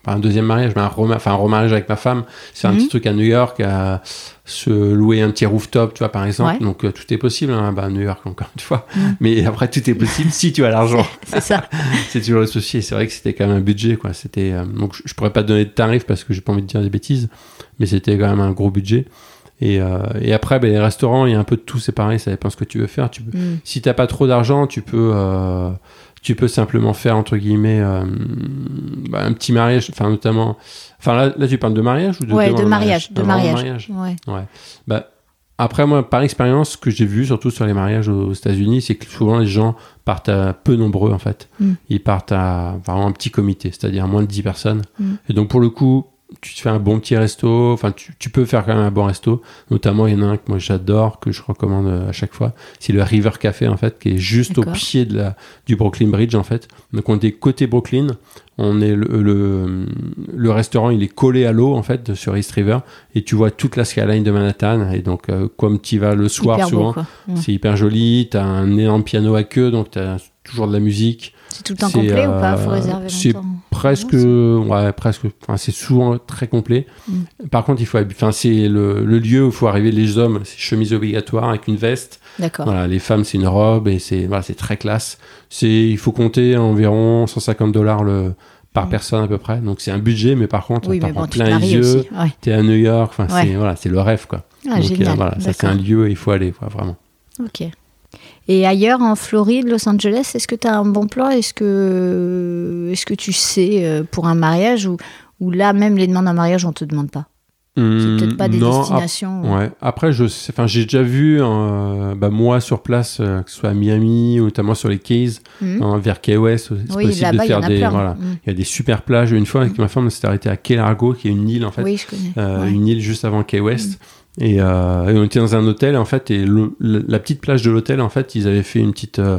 un- deuxième mariage, mais un, rema- enfin, un remariage avec ma femme. C'est un Mhm. petit truc à New York, à se louer un petit rooftop, tu vois, par exemple. Ouais. Donc, euh, tout est possible, hein, bah, New York, encore une fois. Mhm. Mais après, tout est possible si tu as l'argent. C'est ça. c'est toujours le souci. Et c'est vrai que c'était quand même un budget, quoi. C'était, euh, donc, je, je pourrais pas te donner de tarif parce que j'ai pas envie de dire des bêtises, mais c'était quand même un gros budget. Et, euh, et après, ben, les restaurants, il y a un peu de tout, c'est pareil, ça dépend ce que tu veux faire. Tu peux, Mm. si t'as pas trop d'argent, tu peux, euh, tu peux simplement faire entre guillemets euh, bah, un petit mariage, enfin notamment, enfin là, là tu parles de mariage ou de ouais, de mariage, de Un vraiment mariage. Ouais. Ouais. Bah, après, moi, par expérience, ce que j'ai vu, surtout sur les mariages aux États-Unis, c'est que souvent les gens partent à peu nombreux, en fait. Mm. Ils partent à vraiment un petit comité, c'est-à-dire moins de 10 personnes. Mm. Et donc, pour le coup, tu te fais un bon petit resto, enfin, tu, tu peux faire quand même un bon resto. Notamment, il y en a un que moi j'adore, que je recommande euh, à chaque fois. C'est le River Café, en fait, qui est juste au pied de la, du Brooklyn Bridge, en fait. Donc, on est côté Brooklyn. On est le, le, le restaurant, il est collé à l'eau, en fait, sur East River. Et tu vois toute la skyline de Manhattan. Et donc, euh, comme tu y vas le soir, Hyper souvent. Mm. c'est hyper joli. T'as un énorme piano à queue, donc t'as toujours de la musique. C'est tout le temps complet ou pas euh, Faut réserver longtemps. presque Non, ouais presque enfin, c'est souvent très complet Mm. par contre il faut enfin c'est le, le lieu où il faut arriver les hommes c'est chemise obligatoire avec une veste D'accord. voilà les femmes c'est une robe et c'est voilà c'est très classe c'est il faut compter environ 150 dollars le par Mm. personne à peu près donc c'est un budget mais par contre Oui, t'en bon, plein les yeux. Ouais. t'es à New York enfin Ouais. c'est voilà c'est le rêve quoi Ah, donc euh, voilà ça c'est un lieu où il faut aller quoi, vraiment Ok. Et ailleurs, en Floride, Los Angeles, est-ce que tu as un bon plan? Est-ce que, est que tu sais euh, pour un mariage ou, ou là, même les demandes en mariage, on te demande pas? C'est peut-être pas des Hmm, non, destinations. Ouais. Après, je enfin, j'ai déjà vu, euh, bah, moi sur place, euh, que ce soit à Miami, ou notamment sur les Keys, Mhm. hein, vers Key West, c'est Oui, possible de y faire en a des, plein. voilà, Mhm. il y a des super plages. Une fois, avec ma femme, on s'était arrêté à Key Largo, qui est une île en fait, Oui, je connais. euh, Ouais. Une île juste avant Key West. Et, euh, et on était dans un hôtel en fait, et le- la petite plage de l'hôtel en fait, ils avaient fait une petite, euh,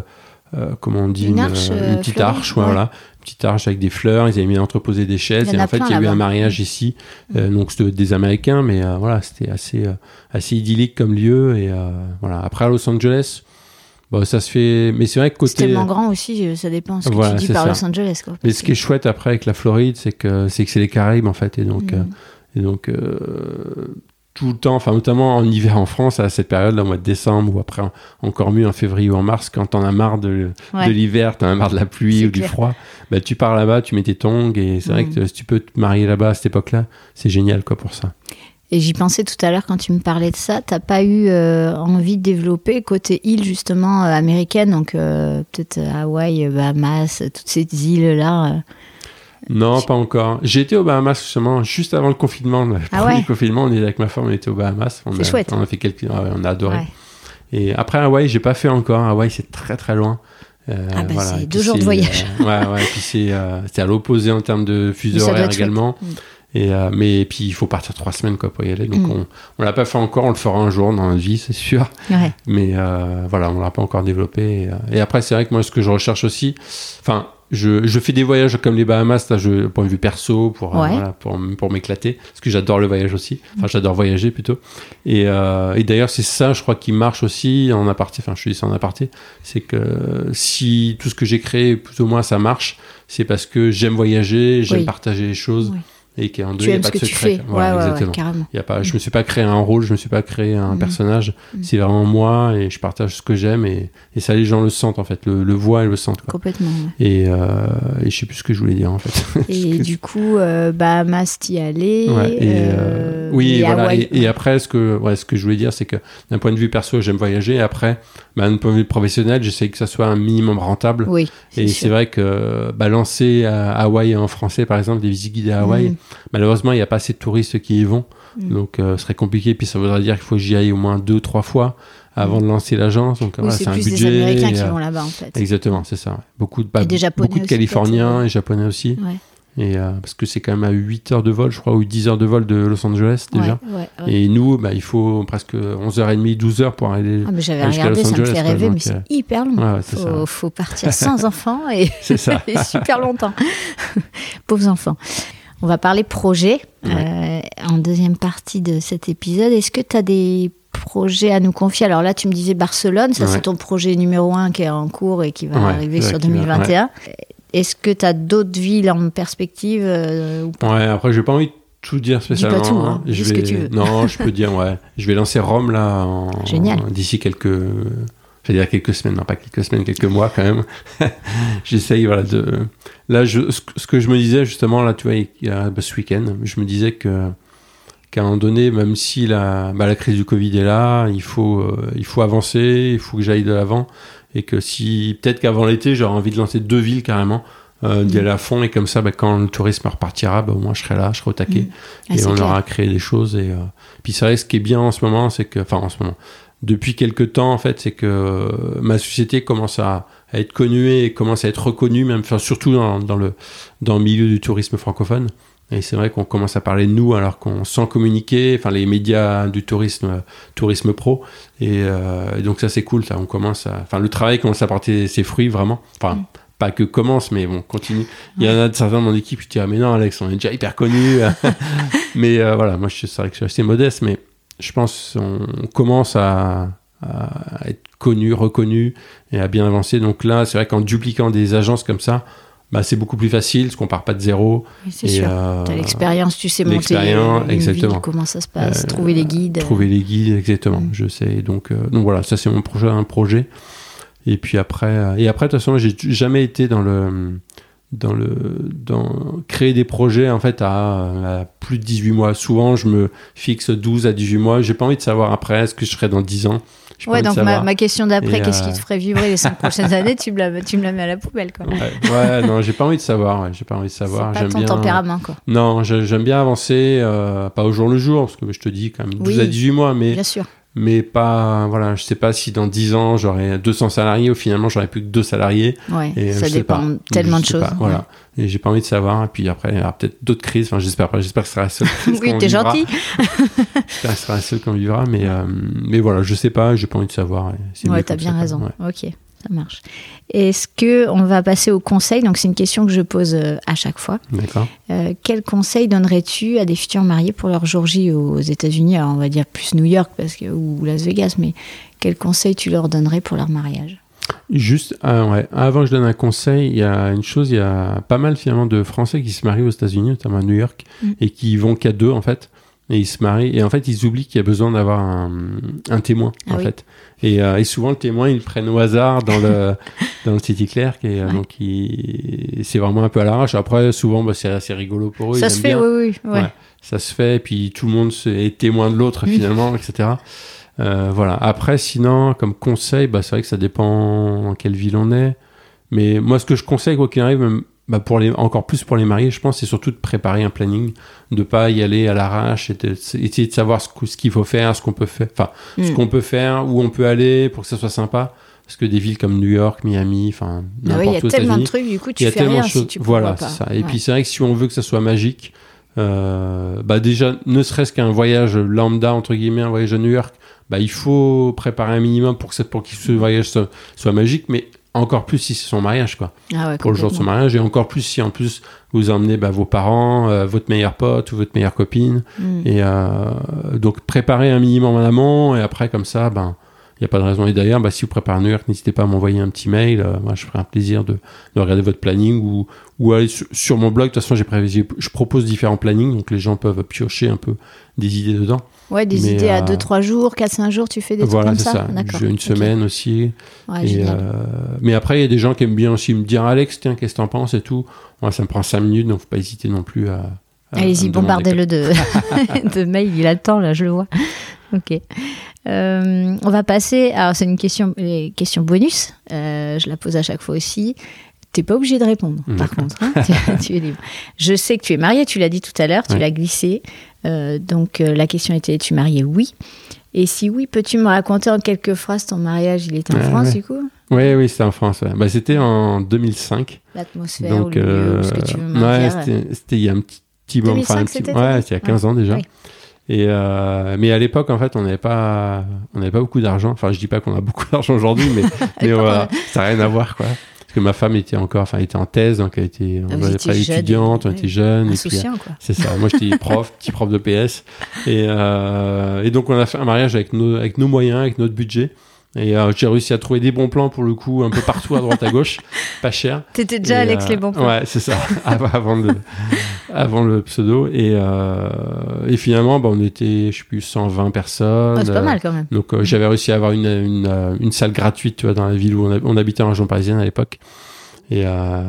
euh, comment on dit, Une arche, une petite fleurie, arche, ouais, voilà, une petite arche avec des fleurs. Ils avaient mis entreposé des chaises. En Et en fait, il y a eu un mariage ici, euh, donc c'était des Américains, mais voilà, c'était assez, assez idyllique comme lieu. Et voilà. Après à Los Angeles, bon, ça se fait, mais c'est vrai que C'est côté. tellement grand aussi, ça dépend ce que Voilà, tu dis c'est par ça. Los Angeles. Quoi, Mais ce qui est chouette après avec la Floride, c'est que c'est que c'est les Caraïbes en fait, et donc. que- euh, et donc, euh, tout le temps, enfin, notamment en hiver en France, à cette période, là, au mois de décembre, ou après, encore mieux, en février ou en mars, quand t'en as marre de, Ouais. de l'hiver, t'en as marre de la pluie ou du froid, bah, tu pars là-bas, tu mets tes tongs, et c'est vrai Mhm. que si tu peux te marier là-bas à cette époque-là, c'est génial, quoi, pour ça. Et j'y pensais tout à l'heure quand tu me parlais de ça. T'as pas eu euh, envie de développer côté île justement euh, américaine, donc euh, peut-être euh, Hawaï, euh, Bahamas, euh, toutes ces îles-là. Non, pas encore. J'ai été aux Bahamas, justement, juste avant le confinement, le Ah premier ouais confinement, on était avec ma femme, on était aux Bahamas. On C'est a, chouette. On a fait quelques, ah ouais, on a adoré. Ouais. Et après Hawaï, j'ai pas fait encore. Hawaï, c'est très très loin. Euh, Ah bah, c'est deux jours de voyage. euh, ouais, ouais. Et puis c'est euh, c'est à l'opposé en termes de fuseau horaire également. chouette. Et euh, mais et puis il faut partir trois semaines quoi pour y aller. Donc Mm. on on l'a pas fait encore. On le fera un jour dans notre vie, c'est sûr. Ouais. Mais voilà, on l'a pas encore développé. Et, et après, c'est vrai que moi, ce que je recherche aussi, enfin, je, je fais des voyages comme les Bahamas, là, je, point de vue perso, pour, euh, voilà, pour, pour m'éclater, parce que j'adore le voyage aussi. Enfin, j'adore voyager plutôt. Et, euh, et d'ailleurs, c'est ça, je crois, qui marche aussi en aparté. Enfin, je dis ça en aparté. C'est que si tout ce que j'ai créé, plus ou moins, ça marche, c'est parce que j'aime voyager, j'aime Oui. partager les choses, Oui. Et qu'en deux, Tu il n'y a pas de secret. Voilà, ouais, ouais, ouais, exactement. carrément. Il y a pas, je me suis pas créé un rôle, je me suis pas créé un Mhm. personnage. Mhm. C'est vraiment moi et je partage ce que j'aime et, et ça les gens le sentent en fait, le, le voient et le sentent. Quoi. Complètement. ouais. Et, euh, et je sais plus ce que je voulais dire en fait. Et du coup, euh, Bahamas, t'y allais. Ouais, euh, euh, oui, et voilà. Et, après, ce que, ouais, ce que je voulais dire, c'est que d'un point de vue perso, j'aime voyager. Et après, bah, d'un point de vue professionnel, j'essaie que ça soit un minimum rentable. Oui. et c'est vrai que bah, lancer à Hawaï en français, par exemple, des visites guidées à Hawaï. Malheureusement, il n'y a pas assez de touristes qui y vont. Mm. Donc, euh, ce serait compliqué. Puis ça voudrait dire qu'il faut que j'y aille au moins deux, trois fois avant de lancer l'agence. Donc, Oui, voilà, c'est c'est un plus budget. des Américains et, qui euh, vont là-bas en fait. Exactement, c'est ça. ouais. Beaucoup de, bah, Et des Japonais beaucoup de aussi, Californiens et Japonais aussi. Ouais. Et, euh, parce que c'est quand même à 8 heures de vol, je crois, ou 10 heures de vol de Los Angeles déjà. Ouais, ouais, ouais. Et nous, bah, il faut presque 11h30, 12h pour aller. Ah, mais j'avais regardé, Los ça me Angeles, fait quoi, rêver, mais c'est hyper long. C'est ça. faut, faut partir sans enfants et, C'est ça. et super longtemps. Pauvres enfants. On va parler projet euh, en deuxième partie de cet épisode. Est-ce que tu as des projets à nous confier? Alors là, tu me disais Barcelone, ça Ouais. c'est ton projet numéro un qui est en cours et qui va Ouais, arriver sur vrai qu'il va- 2021. Est-ce que tu as d'autres villes en perspective euh, ou pas? Ouais, après, j'ai pas envie de tout dire spécialement. tout, hein. Dis Je ce que vais... tu veux. Non, je peux dire, ouais. Je vais lancer Rome, là, en... D'ici quelques. Je vais dire quelques semaines, non pas quelques semaines, quelques mois quand même. J'essaye, voilà, de. Là, je... ce que- je me disais, justement, là, tu vois, il y a bah, ce week-end, je me disais que. Qu'à un moment donné, même si la, bah, la crise du Covid est là, il faut, euh, il faut avancer, il faut que j'aille de l'avant. Et que si, peut-être qu'avant l'été, j'aurais envie de lancer deux villes carrément, euh, d'y Mm. aller à fond. Et comme ça, bah, quand le tourisme repartira, bah, au moins je serai là, je serai au taquet. Ah, et on clair. aura créé des choses. Et, euh, Puis c'est vrai, ce qui est bien en ce moment, c'est que. Enfin, en ce moment. Depuis quelques temps, en fait, c'est que euh, ma société commence à, à être connue et commence à être reconnue, même, enfin, surtout dans, dans le, dans le milieu du tourisme francophone. Et c'est vrai qu'on commence à parler de nous alors qu'on sent communiquer, enfin les médias du tourisme, euh, tourisme pro. Et, euh, et donc ça c'est cool, ça. On commence à, enfin le travail commence à porter ses fruits vraiment. Enfin Mm. pas que commence, mais bon continue. Il y en a de certains dans mon équipe qui disent ah mais non Alex, on est déjà hyper connu. mais euh, voilà, moi je c'est vrai que je suis assez modeste, mais je pense on commence à à être connu, reconnu et à bien avancer. Donc là, c'est vrai qu'en dupliquant des agences comme ça, bah, c'est beaucoup plus facile, parce qu'on part pas de zéro. Oui, c'est sûr. euh, Tu as l'expérience, tu sais monter une exactement. ville, comment ça se passe, Euh, trouver les guides. Trouver les guides, exactement. Mm. Je sais. Donc, euh, donc voilà, ça c'est mon projet, un projet. Et puis après, euh, et après de toute façon, j'ai jamais été dans le dans le dans créer des projets en fait à, à plus de 18 mois. Souvent, je me fixe 12 à 18 mois. J'ai pas envie de savoir après ce que je serai dans 10 ans. Ouais, donc ma, ma question d'après, qu'est-ce euh, qui te ferait vibrer les cinq prochaines années tu me, la, tu me la mets à la poubelle, quoi. Ouais, ouais, non, j'ai pas envie de savoir. ouais, j'ai pas envie de savoir. J'aime ton bien. tempérament, quoi. Non, j'aime bien avancer, euh, pas au jour le jour, parce que je te dis quand même 12 Oui. à 18 mois, mais Bien sûr. Mais pas voilà je sais pas si dans 10 ans j'aurai 200 salariés ou finalement j'aurai plus que deux salariés Ouais, et euh, ça je sais dépend pas. tellement de choses. pas, voilà et j'ai pas envie de savoir et puis après il y aura peut-être d'autres crises enfin j'espère pas j'espère que ce sera la seule crise Oui, t'es gentil. J'espère que ce sera la seule qu'on vivra mais euh, mais voilà je sais pas j'ai pas envie de savoir Ouais, t'as bien ça, raison. Ouais. Ok, ça marche. Est-ce que on va passer au conseil? Donc c'est une question que je pose euh, à chaque fois. d'accord Euh, quel conseil donnerais-tu à des futurs mariés pour leur jour J aux États-Unis? Alors on va dire plus New York parce que ou Las Vegas, mais quel conseil tu leur donnerais pour leur mariage? Juste, ah ouais, avant que je donne un conseil, il y a une chose, il y a pas mal finalement de Français qui se marient aux États-Unis, notamment à New York, Mm. et qui vont qu'à deux en fait. Et ils se marient, et en fait, ils oublient qu'il y a besoin d'avoir un, un témoin, Ah en oui. fait. Et, euh, et souvent, le témoin, ils le prennent au hasard dans le, dans le City Clerk, et euh, Ouais. donc il- c'est vraiment un peu à l'arrache. Après, souvent, bah, c'est assez rigolo pour eux. Ça ils se fait, bien. oui, oui. Ouais. Ouais. ça se fait, et puis tout le monde est témoin de l'autre finalement, etc. Euh, voilà. Après, sinon, comme conseil, bah, c'est vrai que ça dépend en quelle ville on est. Mais moi, ce que je conseille, quoi qu'il arrive, même, bah, pour les, encore plus pour les mariés, je pense, c'est surtout de préparer un planning, de pas y aller à l'arrache, et de- essayer de savoir ce, ce qu'il faut faire, ce qu'on peut faire, enfin, ce Mm. qu'on peut faire, où on peut aller pour que ça soit sympa. Parce que des villes comme New York, Miami, enfin, Ah oui, il y a n'importe où tellement de trucs, du coup, il tu y a fais tellement rien de choses. si tu voilà, c'est ça. Et Ouais. puis c'est vrai que si on veut que ça soit magique, euh, bah déjà, ne serait-ce qu'un voyage lambda entre guillemets, un voyage à New York, bah il faut préparer un minimum pour que pour que ce voyage soit, soit magique, mais encore plus si c'est son mariage quoi. Ah ouais, Pour le jour de son mariage et encore plus si en plus vous emmenez bah, vos parents, euh, votre meilleur pote ou votre meilleure copine. Mm. Et euh, donc préparer un minimum en amont et après comme ça, ben n'y a pas de raison. Et d'ailleurs, bah, si vous préparez New York, n'hésitez pas à m'envoyer un petit mail. Euh, moi, je ferai un plaisir de, de regarder votre planning ou, ou aller sur, sur mon blog. De toute façon, j'ai prévu, je propose différents plannings, donc les gens peuvent piocher un peu des idées dedans. Ouais, des Mais, idées à euh, 2-3 jours, 4-5 jours, tu fais des voilà, trucs c'est comme ça. ça, D'accord. J'ai une semaine aussi. Ouais, Et, génial. euh, mais après, il y a des gens qui aiment bien aussi me dire Alex, tiens, qu'est-ce que t'en penses et tout. Moi, ça me prend 5 minutes, donc faut pas hésiter non plus à. Allez-y, bombardez-le de, de mails, il a le temps, là, je le vois. Ok. Euh, on va passer. Alors, c'est une question, les questions bonus. Euh, je la pose à chaque fois aussi. T'es pas obligé de répondre, par D'accord. contre. hein. tu, tu es libre. Je sais que tu es marié, tu l'as dit tout à l'heure, tu l'as glissé. Euh, donc, la question était es-tu marié Oui. Et si oui, peux-tu me raconter en quelques phrases ton mariage? Il était en France, ouais. du coup? Oui, oui, c'était en France. ouais. Bah, c'était en 2005. L'atmosphère, Donc, ou le lieu, ou ce que tu veux me ouais, dire. c'était- il y a un petit, moment. 2005, enfin, un petit- c'était, ouais, c'était il y a 15 ans déjà. Oui. Et euh, mais à l'époque, en fait, on n'avait pas, on n'avait pas beaucoup d'argent. Enfin, je dis pas qu'on a beaucoup d'argent aujourd'hui, mais, mais voilà, ça n'a rien à voir, quoi. Parce que ma femme était encore, enfin, était en thèse, donc elle était, Ah, on vous était étiez pas jeune, étudiante, on était et puis, quoi. c'est ça. Moi, j'étais prof, petit prof de PS. Et, euh, et donc, on a fait un mariage avec nos, avec nos moyens, avec notre budget. Et euh, j'ai réussi à trouver des bons plans pour le coup, un peu partout à droite à gauche, pas cher. T'étais déjà Et, Alex euh, les bons plans. Ouais, c'est ça, avant, le, avant le pseudo. Et, euh, et finalement, bah, on était, je sais plus, 120 personnes. Ah, c'est pas mal quand même. Donc euh, j'avais réussi à avoir une, une, euh, une salle gratuite tu vois, dans la ville où on, a- on habitait en région parisienne à l'époque. Et euh,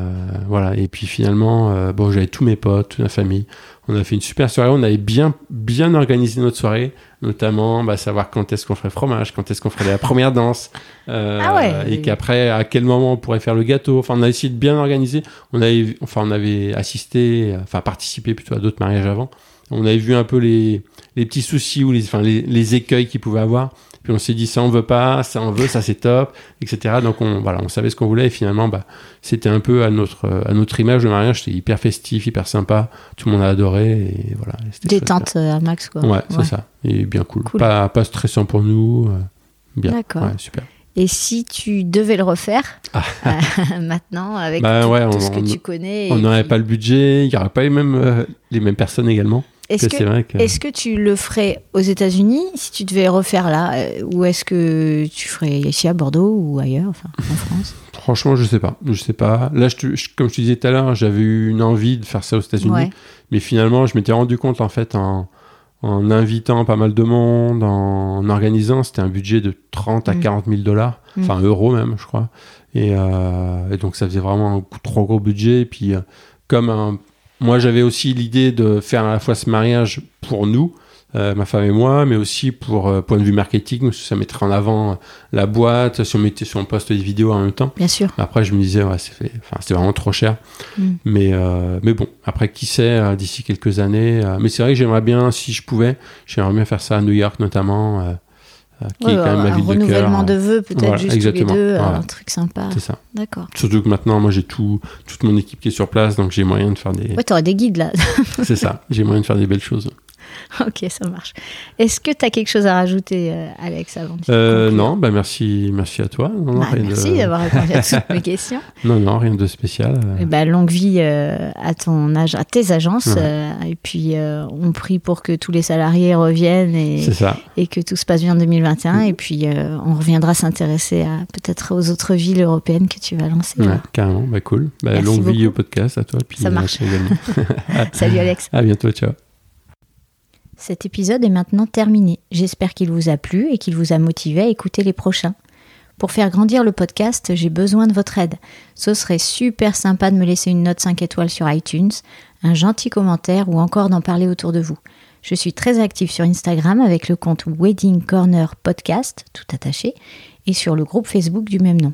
voilà. Et puis finalement, bon, j'avais tous mes potes, toute ma famille. On a fait une super soirée. On avait bien, bien organisé notre soirée, notamment bah, savoir quand est-ce qu'on ferait fromage, quand est-ce qu'on ferait la première danse, euh, Ah ouais. et qu'après à quel moment on pourrait faire le gâteau. Enfin, on a essayé de bien organiser. On avait, enfin, on avait assisté, enfin participé plutôt à d'autres mariages avant. On avait vu un peu les, les petits soucis ou les, enfin, les, les écueils qu'ils pouvaient avoir. Puis on s'est dit ça on veut pas, ça on veut, ça c'est top, etc. Donc on voilà, on savait ce qu'on voulait et finalement bah c'était un peu à notre à notre image le mariage, c'était hyper festif, hyper sympa, tout le monde a adoré et voilà. Détente euh, à max, quoi. Ouais, c'est ça. Et bien cool. Cool. Pas pas stressant pour nous. euh, bien. D'accord. Ouais, super. Et si tu devais le refaire Ah. euh, maintenant avec Bah tout, ouais, tout on- ce que on- tu connais On n'aurait puis- pas le budget, il y aurait pas les mêmes euh, les mêmes personnes également. Est-ce que, vrai que. que tu le ferais aux États-Unis si tu devais refaire là euh, Ou est-ce que tu ferais ici à Bordeaux ou ailleurs, enfin en France? Franchement, je sais pas. Je sais pas. Là, je te- je- comme je te disais tout à l'heure, j'avais eu une envie de faire ça aux États-Unis. Ouais. Mais finalement, je m'étais rendu compte, en fait, en, en invitant pas mal de monde, en organisant, c'était un budget de 30 à Mm. 40 000 dollars, Mm. enfin euros même, je crois. Et, euh, et donc, ça faisait vraiment un trop gros budget. Et puis, euh, comme un- moi, j'avais aussi l'idée de faire à la fois ce mariage pour nous, euh, ma femme et moi, mais aussi pour euh, point de vue marketing, parce que ça mettrait en avant euh, la boîte, si on mettait si on poste des vidéos en même temps. Bien sûr. Après, je me disais, ouais, c'est fait- enfin, c'était vraiment trop cher. Mm. Mais, euh, mais bon, après, qui sait, euh, d'ici quelques années. euh, mais c'est vrai que j'aimerais bien, si je pouvais, j'aimerais bien faire ça à New York notamment, euh, qui Ouais, est quand même ma un ville de cœur. renouvellement de vœux, peut-être Voilà, juste exactement. tous les deux, Voilà. un truc sympa. C'est ça. D'accord. Surtout que maintenant, moi, j'ai tout, toute mon équipe qui est sur place, donc j'ai moyen de faire des. Ouais, t'aurais des guides là. c'est ça, j'ai moyen de faire des belles choses. ok, ça marche. Est-ce que t'as quelque chose à rajouter, euh, Alex, avant de Euh, non, bah merci, merci à toi. Non, Bah, merci de... d'avoir répondu à toutes mes questions. non, non, rien de spécial. euh. Eh ben, longue vie euh, à ton âge, à tes agences. Ouais. et puis, on prie pour que tous les salariés reviennent et, et que tout se passe bien en 2021. Et puis, on reviendra s'intéresser à peut-être aux autres villes européennes que tu vas lancer. Ouais, carrément, bah cool. Bah, longue vie au podcast à toi. Puis Ça marche. Salut, Alex. à bientôt, ciao. Cet épisode est maintenant terminé. J'espère qu'il vous a plu et qu'il vous a motivé à écouter les prochains. Pour faire grandir le podcast, j'ai besoin de votre aide. Ce serait super sympa de me laisser une note 5 étoiles sur iTunes, un gentil commentaire ou encore d'en parler autour de vous. Je suis très active sur Instagram avec le compte Wedding Corner Podcast, tout attaché, et sur le groupe Facebook du même nom.